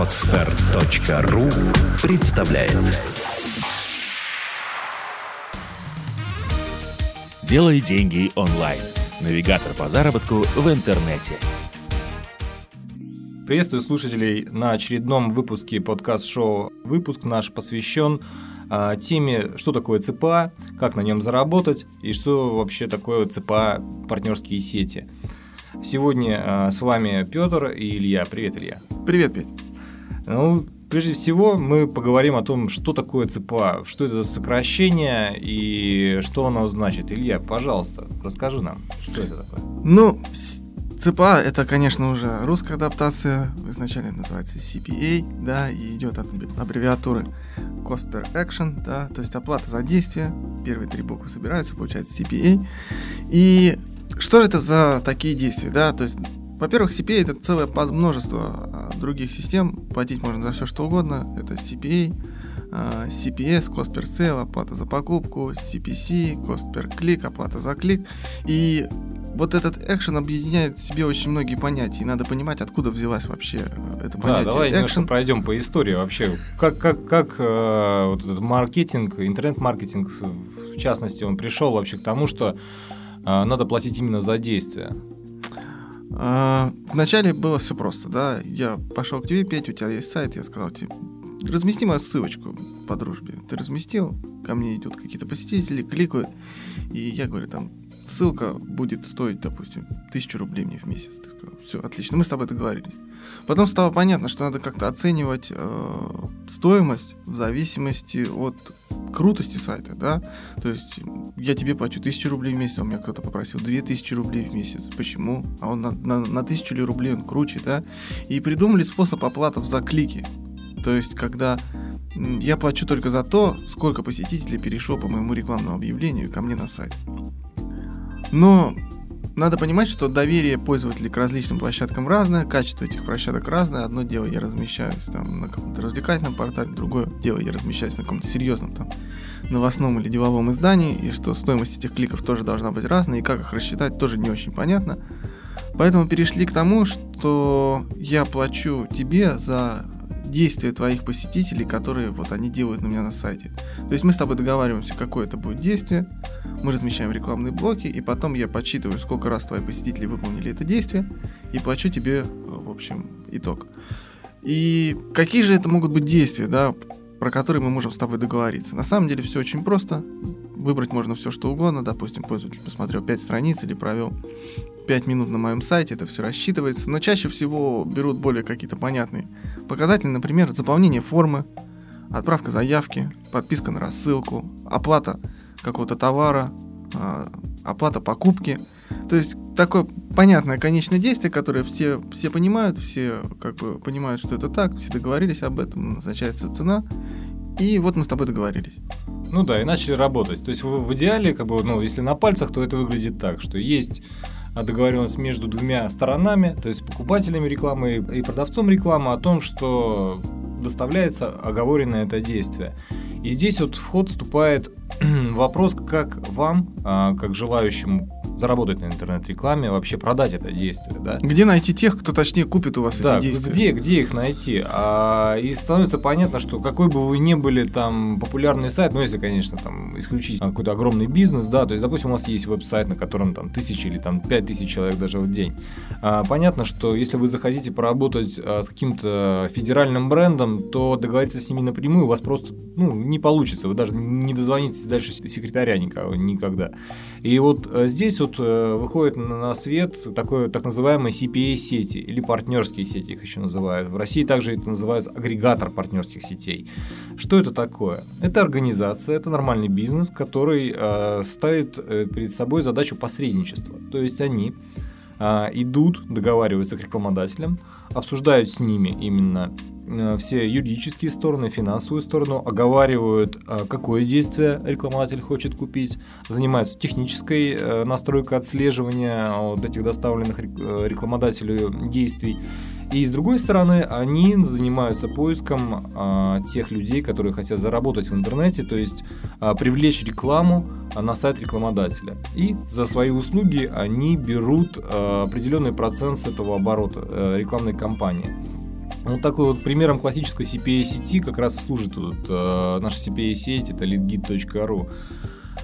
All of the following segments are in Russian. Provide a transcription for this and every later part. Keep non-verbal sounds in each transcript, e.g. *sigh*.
Отстар.ру представляет Делай деньги онлайн. Навигатор по заработку в интернете. Приветствую слушателей на очередном выпуске подкаст-шоу. Выпуск наш посвящен а, теме, что такое ЦПА, как на нем заработать и что вообще такое ЦПА партнерские сети. Сегодня а, с вами Петр и Илья. Привет, Илья. Привет, Петь. Ну, прежде всего мы поговорим о том, что такое ЦПА, что это за сокращение и что оно значит. Илья, пожалуйста, расскажи нам, что это такое. Ну, ЦПА это, конечно, уже русская адаптация, изначально называется CPA, да, и идет от аббревиатуры Cost per Action, да, то есть оплата за действие, первые три буквы собираются, получается CPA. И что же это за такие действия, да, то есть во-первых, CPA это целое множество а, других систем, платить можно за все что угодно, это CPA, CPS, cost per sale, оплата за покупку, CPC, cost per click, оплата за клик. И вот этот экшен объединяет в себе очень многие понятия, и надо понимать, откуда взялась вообще э, это понятие. Да, давай экшен. пройдем по истории вообще. Как, как, как э, вот этот маркетинг, интернет-маркетинг, в частности, он пришел вообще к тому, что э, надо платить именно за действия. А, вначале было все просто, да. Я пошел к тебе, Петь, у тебя есть сайт, я сказал тебе, размести мою ссылочку по дружбе. Ты разместил, ко мне идут какие-то посетители, кликают, и я говорю, там, ссылка будет стоить, допустим, тысячу рублей мне в месяц. Ты сказал, все, отлично, мы с тобой договорились. Потом стало понятно, что надо как-то оценивать э, стоимость в зависимости от крутости сайта, да. То есть я тебе плачу тысячу рублей в месяц, а у меня кто-то попросил две тысячи рублей в месяц. Почему? А он на, на, на тысячу ли рублей он круче, да. И придумали способ оплаты за клики. То есть, когда я плачу только за то, сколько посетителей перешло по моему рекламному объявлению ко мне на сайт. Но надо понимать, что доверие пользователей к различным площадкам разное, качество этих площадок разное. Одно дело я размещаюсь там на каком-то развлекательном портале, другое дело я размещаюсь на каком-то серьезном там новостном или деловом издании, и что стоимость этих кликов тоже должна быть разной, и как их рассчитать тоже не очень понятно. Поэтому перешли к тому, что я плачу тебе за действия твоих посетителей, которые вот они делают на меня на сайте. То есть мы с тобой договариваемся, какое это будет действие, мы размещаем рекламные блоки, и потом я подсчитываю, сколько раз твои посетители выполнили это действие, и плачу тебе, в общем, итог. И какие же это могут быть действия, да, про которые мы можем с тобой договориться? На самом деле все очень просто. Выбрать можно все, что угодно. Допустим, пользователь посмотрел 5 страниц или провел 5 минут на моем сайте, это все рассчитывается, но чаще всего берут более какие-то понятные показатели, например, заполнение формы, отправка заявки, подписка на рассылку, оплата какого-то товара, а, оплата покупки. То есть такое понятное конечное действие, которое все, все понимают, все как бы понимают, что это так, все договорились об этом, назначается цена, и вот мы с тобой договорились. Ну да, и начали работать. То есть в, в идеале, как бы, ну, если на пальцах, то это выглядит так, что есть договоренность между двумя сторонами, то есть покупателями рекламы и продавцом рекламы о том, что доставляется оговоренное это действие. И здесь вот в ход вступает *clears throat* вопрос, как вам, а, как желающему заработать на интернет-рекламе, вообще продать это действие, да? Где найти тех, кто точнее купит у вас да, эти действия? где, где их найти? А, и становится понятно, что какой бы вы ни были там популярный сайт, ну если, конечно, там исключить какой-то огромный бизнес, да, то есть, допустим, у вас есть веб-сайт, на котором там тысячи или там пять тысяч человек даже в день. А, понятно, что если вы захотите поработать а, с каким-то федеральным брендом, то договориться с ними напрямую у вас просто ну, не получится, вы даже не дозвонитесь дальше секретаря никого, никогда. И вот а, здесь вот э, выходит на свет такое так называемые CPA-сети или партнерские сети их еще называют. В России также это называется агрегатор партнерских сетей. Что это такое? Это организация, это нормальный бизнес, который э, ставит э, перед собой задачу посредничества. То есть они э, идут, договариваются к рекламодателям, обсуждают с ними именно Э, все юридические стороны, финансовую сторону, оговаривают, э, какое действие рекламодатель хочет купить, занимаются технической э, настройкой отслеживания вот этих доставленных рекламодателю действий. И с другой стороны, они занимаются поиском а, тех людей, которые хотят заработать в интернете, то есть а, привлечь рекламу а, на сайт рекламодателя. И за свои услуги они берут определенный процент с этого оборота рекламной кампании. Вот такой вот примером классической CPA-сети как раз служит вот, э, наша CPA-сеть, это leadgit.ru.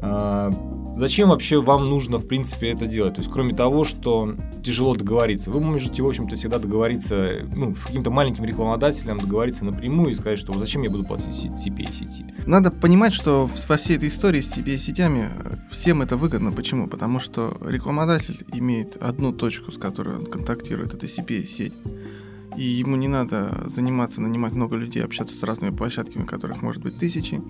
Э, зачем вообще вам нужно, в принципе, это делать? То есть, кроме того, что тяжело договориться, вы можете, в общем-то, всегда договориться, ну, с каким-то маленьким рекламодателем договориться напрямую и сказать, что зачем я буду платить CPA-сети. Надо понимать, что во всей этой истории с CPA-сетями всем это выгодно. Почему? Потому что рекламодатель имеет одну точку, с которой он контактирует, это CPA-сеть и ему не надо заниматься, нанимать много людей, общаться с разными площадками, которых может быть тысячи.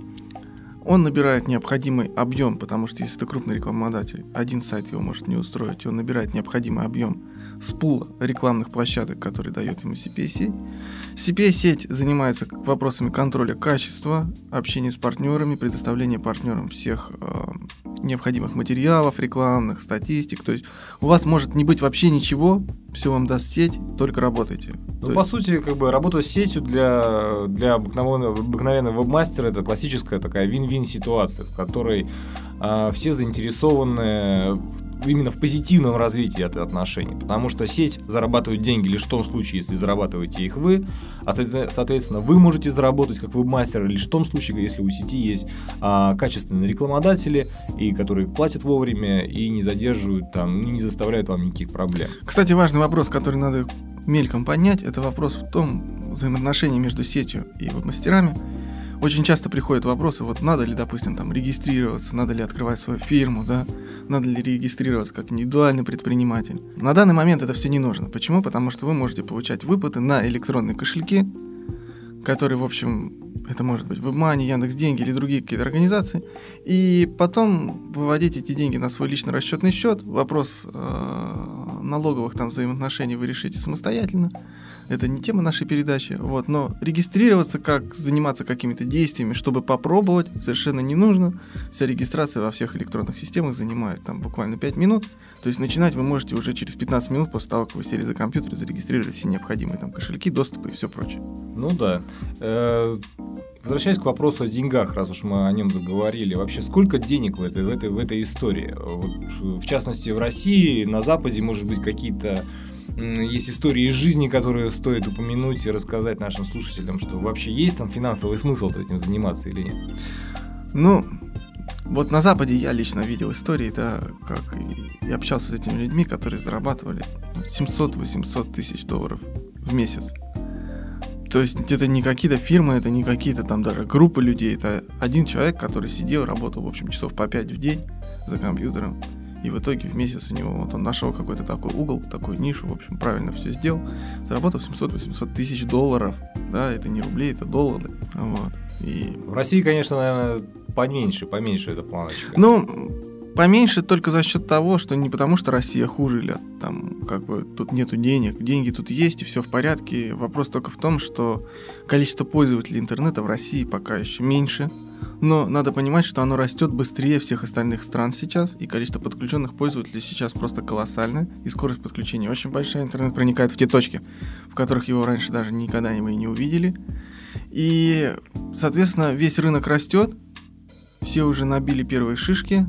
Он набирает необходимый объем, потому что если это крупный рекламодатель, один сайт его может не устроить, он набирает необходимый объем с пула рекламных площадок, которые дает ему CPA-сеть. CPA-сеть занимается вопросами контроля качества, общения с партнерами, предоставления партнерам всех э, необходимых материалов рекламных, статистик. То есть у вас может не быть вообще ничего, все вам даст сеть, только работайте. Ну, по сути, как бы работа с сетью для, для обыкновенного, обыкновенного веб-мастера это классическая такая вин-вин ситуация, в которой э, все заинтересованы в именно в позитивном развитии этой отношений, потому что сеть зарабатывает деньги лишь в том случае, если зарабатываете их вы, а соответственно вы можете заработать как веб-мастер лишь в том случае, если у сети есть а, качественные рекламодатели, и которые платят вовремя и не задерживают там, не заставляют вам никаких проблем. Кстати, важный вопрос, который надо мельком поднять, это вопрос в том взаимоотношении между сетью и веб-мастерами, очень часто приходят вопросы, вот надо ли, допустим, там регистрироваться, надо ли открывать свою фирму, да, надо ли регистрироваться как индивидуальный предприниматель. На данный момент это все не нужно. Почему? Потому что вы можете получать выплаты на электронные кошельки, которые, в общем, это может быть WebMoney, Яндекс Деньги или другие какие-то организации, и потом выводить эти деньги на свой личный расчетный счет. Вопрос э, налоговых там взаимоотношений вы решите самостоятельно это не тема нашей передачи, вот, но регистрироваться как, заниматься какими-то действиями, чтобы попробовать, совершенно не нужно. Вся регистрация во всех электронных системах занимает там буквально 5 минут, то есть начинать вы можете уже через 15 минут после того, как вы сели за компьютер и зарегистрировали все необходимые там кошельки, доступы и все прочее. Ну да. Э, возвращаясь к вопросу о деньгах, раз уж мы о нем заговорили, вообще сколько денег в этой, в этой, в этой истории? Вот, в частности, в России, на Западе, может быть, какие-то есть истории из жизни, которые стоит упомянуть и рассказать нашим слушателям, что вообще есть там финансовый смысл этим заниматься или нет? Ну, вот на Западе я лично видел истории, да, как и общался с этими людьми, которые зарабатывали 700-800 тысяч долларов в месяц. То есть это не какие-то фирмы, это не какие-то там даже группы людей, это один человек, который сидел, работал, в общем, часов по 5 в день за компьютером, и в итоге в месяц у него вот он нашел какой-то такой угол, такую нишу, в общем, правильно все сделал. Заработал 700-800 тысяч долларов. Да, это не рубли, это доллары. Вот. И... В России, конечно, наверное, поменьше, поменьше эта планочка. Ну, поменьше только за счет того, что не потому, что Россия хуже или там как бы тут нету денег. Деньги тут есть и все в порядке. Вопрос только в том, что количество пользователей интернета в России пока еще меньше. Но надо понимать, что оно растет быстрее всех остальных стран сейчас, и количество подключенных пользователей сейчас просто колоссальное, и скорость подключения очень большая. Интернет проникает в те точки, в которых его раньше даже никогда мы и не увидели. И, соответственно, весь рынок растет, все уже набили первые шишки,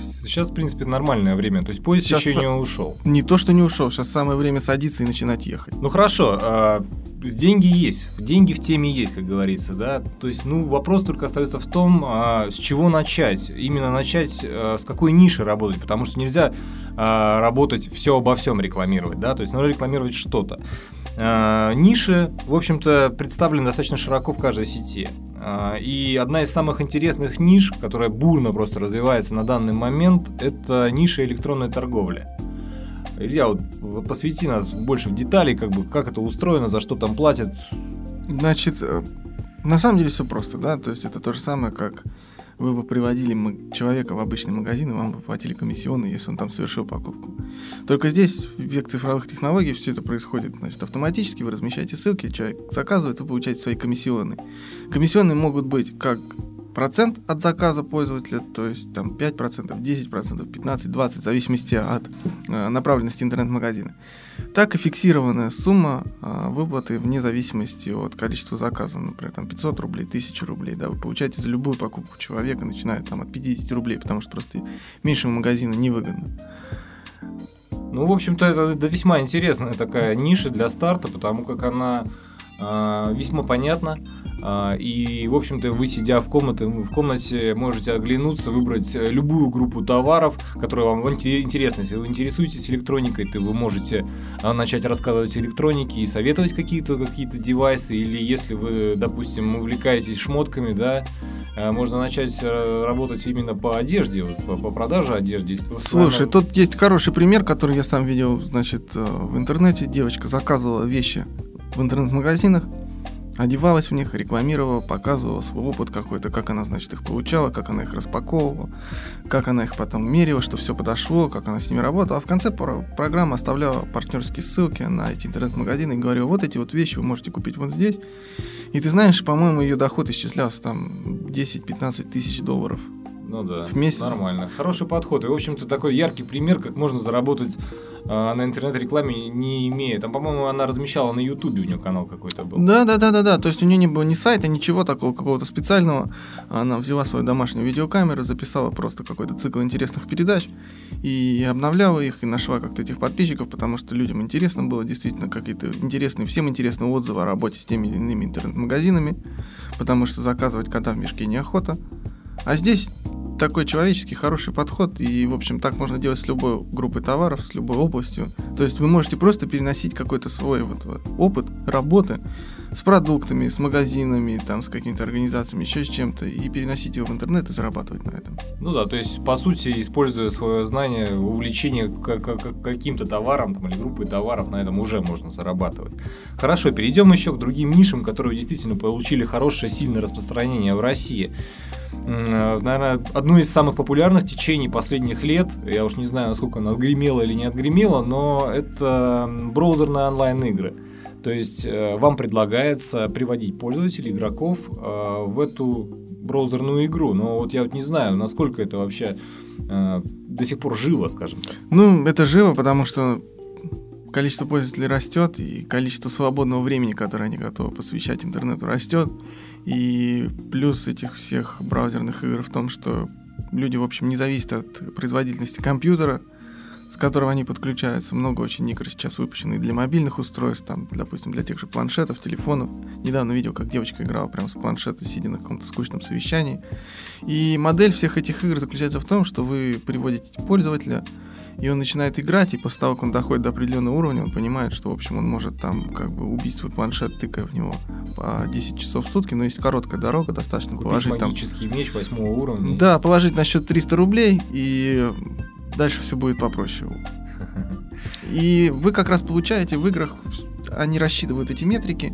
Сейчас, в принципе, нормальное время. То есть поезд сейчас еще не ушел. Не то, что не ушел, сейчас самое время садиться и начинать ехать. Ну хорошо, а, деньги есть, деньги в теме есть, как говорится, да. То есть, ну, вопрос только остается в том, а, с чего начать. Именно начать а, с какой ниши работать, потому что нельзя а, работать все обо всем рекламировать, да. То есть, нужно рекламировать что-то. А, ниши, в общем-то, представлены достаточно широко в каждой сети. А, и одна из самых интересных ниш, которая бурно просто развивается на данный момент, это ниша электронной торговли. Илья, вот посвяти нас больше в детали, как бы, как это устроено, за что там платят. Значит, э, на самом деле все просто, да, то есть это то же самое, как вы бы приводили человека в обычный магазин, и вам бы платили комиссионные, если он там совершил покупку. Только здесь, в век цифровых технологий, все это происходит значит, автоматически, вы размещаете ссылки, человек заказывает, вы получаете свои комиссионные. Комиссионные могут быть как процент от заказа пользователя, то есть там 5%, 10%, 15%, 20%, в зависимости от э, направленности интернет-магазина. Так и фиксированная сумма э, выплаты вне зависимости от количества заказов, например, там 500 рублей, 1000 рублей, да, вы получаете за любую покупку человека, начиная там от 50 рублей, потому что просто меньшего магазина невыгодно. Ну, в общем-то, это, это весьма интересная такая ниша для старта, потому как она а, весьма понятно. А, и, в общем-то, вы, сидя в комнате, в комнате, можете оглянуться, выбрать э, любую группу товаров, которые вам интересны. Если вы интересуетесь электроникой, то вы можете а, начать рассказывать электронике и советовать какие-то какие девайсы. Или если вы, допустим, увлекаетесь шмотками, да, э, можно начать э, работать именно по одежде, по, по продаже одежды. Слушай, тут есть хороший пример, который я сам видел, значит, в интернете. Девочка заказывала вещи в интернет-магазинах, одевалась в них, рекламировала, показывала свой опыт какой-то, как она, значит, их получала, как она их распаковывала, как она их потом мерила, что все подошло, как она с ними работала. А в конце программы оставляла партнерские ссылки на эти интернет-магазины и говорила, вот эти вот вещи вы можете купить вот здесь. И ты знаешь, по-моему, ее доход исчислялся там 10-15 тысяч долларов ну да, в месяц. Нормально. Хороший подход. И, в общем-то, такой яркий пример, как можно заработать э, на интернет-рекламе, не имея. Там, по-моему, она размещала на Ютубе, у нее канал какой-то был. Да, да, да, да, да. То есть у нее не было ни сайта, ничего такого какого-то специального. Она взяла свою домашнюю видеокамеру, записала просто какой-то цикл интересных передач и обновляла их, и нашла как-то этих подписчиков, потому что людям интересно было действительно какие-то интересные, всем интересные отзывы о работе с теми или иными интернет-магазинами, потому что заказывать кота в мешке неохота. А здесь такой человеческий, хороший подход, и, в общем, так можно делать с любой группой товаров, с любой областью. То есть вы можете просто переносить какой-то свой вот, опыт работы с продуктами, с магазинами, там, с какими-то организациями, еще с чем-то, и переносить его в интернет и зарабатывать на этом. Ну да, то есть, по сути, используя свое знание, увлечение каким-то товаром там, или группой товаров, на этом уже можно зарабатывать. Хорошо, перейдем еще к другим нишам, которые действительно получили хорошее, сильное распространение в России. Э, наверное, одно из самых популярных течений последних лет, я уж не знаю, насколько оно отгремело или не отгремело, но это браузерные онлайн-игры. То есть э, вам предлагается приводить пользователей, игроков э, в эту браузерную игру. Но вот я вот не знаю, насколько это вообще до сих пор живо, скажем так. Ну, это живо, потому что количество пользователей растет, и количество свободного времени, которое они готовы посвящать интернету, растет. И плюс этих всех браузерных игр в том, что люди, в общем, не зависят от производительности компьютера, с которого они подключаются. Много очень игр сейчас выпущено и для мобильных устройств, там, допустим, для тех же планшетов, телефонов. Недавно видел, как девочка играла прямо с планшета, сидя на каком-то скучном совещании. И модель всех этих игр заключается в том, что вы приводите пользователя и он начинает играть, и после того, как он доходит до определенного уровня, он понимает, что, в общем, он может там как бы убить свой планшет, тыкая в него по 10 часов в сутки, но есть короткая дорога, достаточно Купить положить там... меч восьмого уровня. Да, положить на счет 300 рублей, и дальше все будет попроще. *laughs* И вы как раз получаете в играх они рассчитывают эти метрики,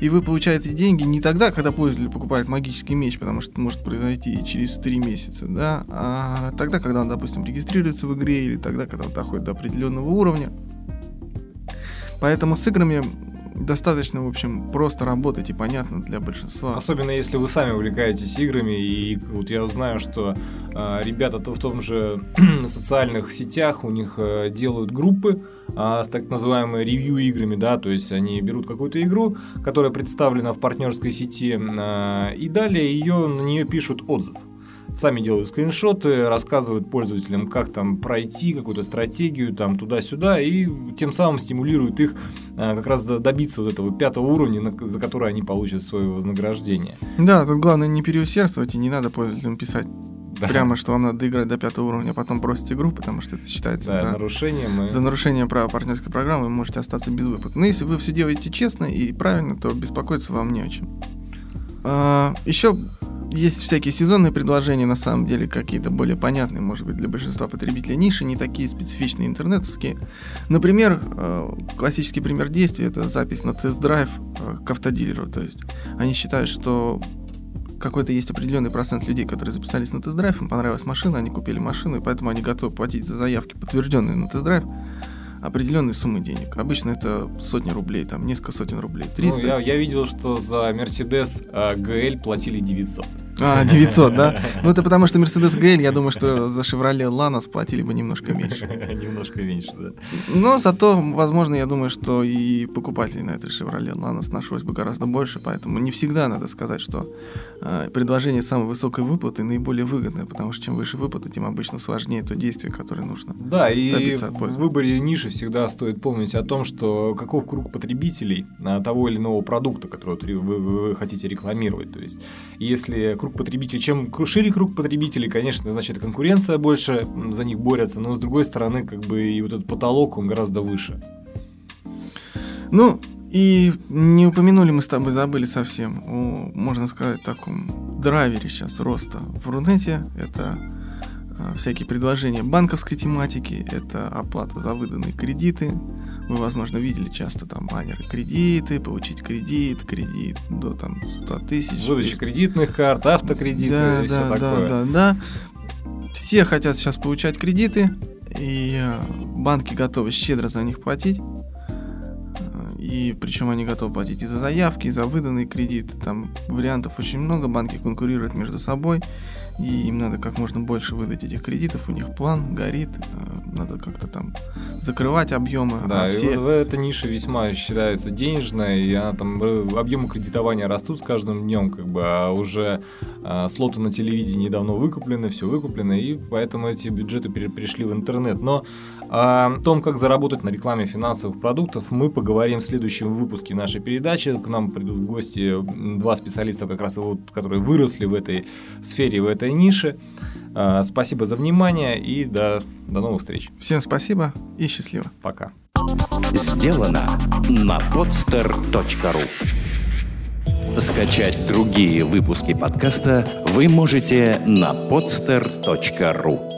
и вы получаете деньги не тогда, когда пользователь покупает магический меч, потому что это может произойти через 3 месяца, да, а тогда, когда он, допустим, регистрируется в игре, или тогда, когда он доходит до определенного уровня. Поэтому с играми достаточно, в общем, просто работать и понятно для большинства. Особенно если вы сами увлекаетесь играми, и вот я знаю, что э, ребята -то в том же *clears throat* социальных сетях у них э, делают группы э, с так называемыми ревью-играми, да, то есть они берут какую-то игру, которая представлена в партнерской сети, э, и далее ее, на нее пишут отзыв сами делают скриншоты, рассказывают пользователям, как там пройти какую-то стратегию там туда-сюда, и тем самым стимулируют их а, как раз добиться вот этого пятого уровня, за который они получат свое вознаграждение. Да, тут главное не переусердствовать и не надо пользователям писать да. Прямо, что вам надо играть до пятого уровня, а потом бросить игру, потому что это считается да, за, нарушением и... за нарушение права партнерской программы, вы можете остаться без выплаты. Но если вы все делаете честно и правильно, то беспокоиться вам не о чем. А, еще есть всякие сезонные предложения, на самом деле, какие-то более понятные, может быть, для большинства потребителей ниши, не такие специфичные интернетовские. Например, э, классический пример действия – это запись на тест-драйв э, к автодилеру. То есть они считают, что какой-то есть определенный процент людей, которые записались на тест-драйв, им понравилась машина, они купили машину, и поэтому они готовы платить за заявки, подтвержденные на тест-драйв, определенные суммы денег. Обычно это сотни рублей, там несколько сотен рублей, 300. Ну, я, я видел, что за Mercedes э, GL платили 900. А, *laughs* 900, да? Ну, это потому что Mercedes GL, я думаю, что за Chevrolet Lanos платили бы немножко меньше. *laughs* Немножко меньше, да. Но зато, возможно, я думаю, что и покупателей на этой Chevrolet Lanos нашлось бы гораздо больше, поэтому не всегда надо сказать, что э, предложение самой высокой выплаты наиболее выгодное, потому что чем выше выплата, тем обычно сложнее то действие, которое нужно. Да, и в выборе ниши всегда стоит помнить о том, что каков круг потребителей того или иного продукта, который вы, вы, вы хотите рекламировать. То есть, если круг потребителей, чем шире круг потребителей, конечно, значит конкуренция больше за них борется, но с другой стороны, как бы и вот этот потолок, он гораздо выше. Ну, и не упомянули мы с тобой, забыли совсем о, можно сказать, таком драйвере сейчас роста в Рунете. Это а, всякие предложения банковской тематики, это оплата за выданные кредиты. Вы, возможно, видели часто там баннеры кредиты, получить кредит, кредит до там 100 тысяч. Выдача кредитных карт, автокредиты да, и да, все да, такое. Да, да, да. Все хотят сейчас получать кредиты, и а, банки готовы щедро за них платить. И причем они готовы платить и за заявки, и за выданные кредиты. Там вариантов очень много, банки конкурируют между собой и им надо как можно больше выдать этих кредитов, у них план горит, э, надо как-то там закрывать объемы. Да, а все... и вот эта ниша весьма считается денежная, и она там э, объемы кредитования растут с каждым днем, как бы, а уже а, слоты на телевидении давно выкуплены, все выкуплено, и поэтому эти бюджеты перешли в интернет. Но о том, как заработать на рекламе финансовых продуктов, мы поговорим в следующем выпуске нашей передачи. К нам придут в гости два специалиста, как раз вот, которые выросли в этой сфере, в этой нише. А, спасибо за внимание и до, до новых встреч. Всем спасибо и счастливо. Пока. Сделано на podster.ru Скачать другие выпуски подкаста вы можете на podster.ru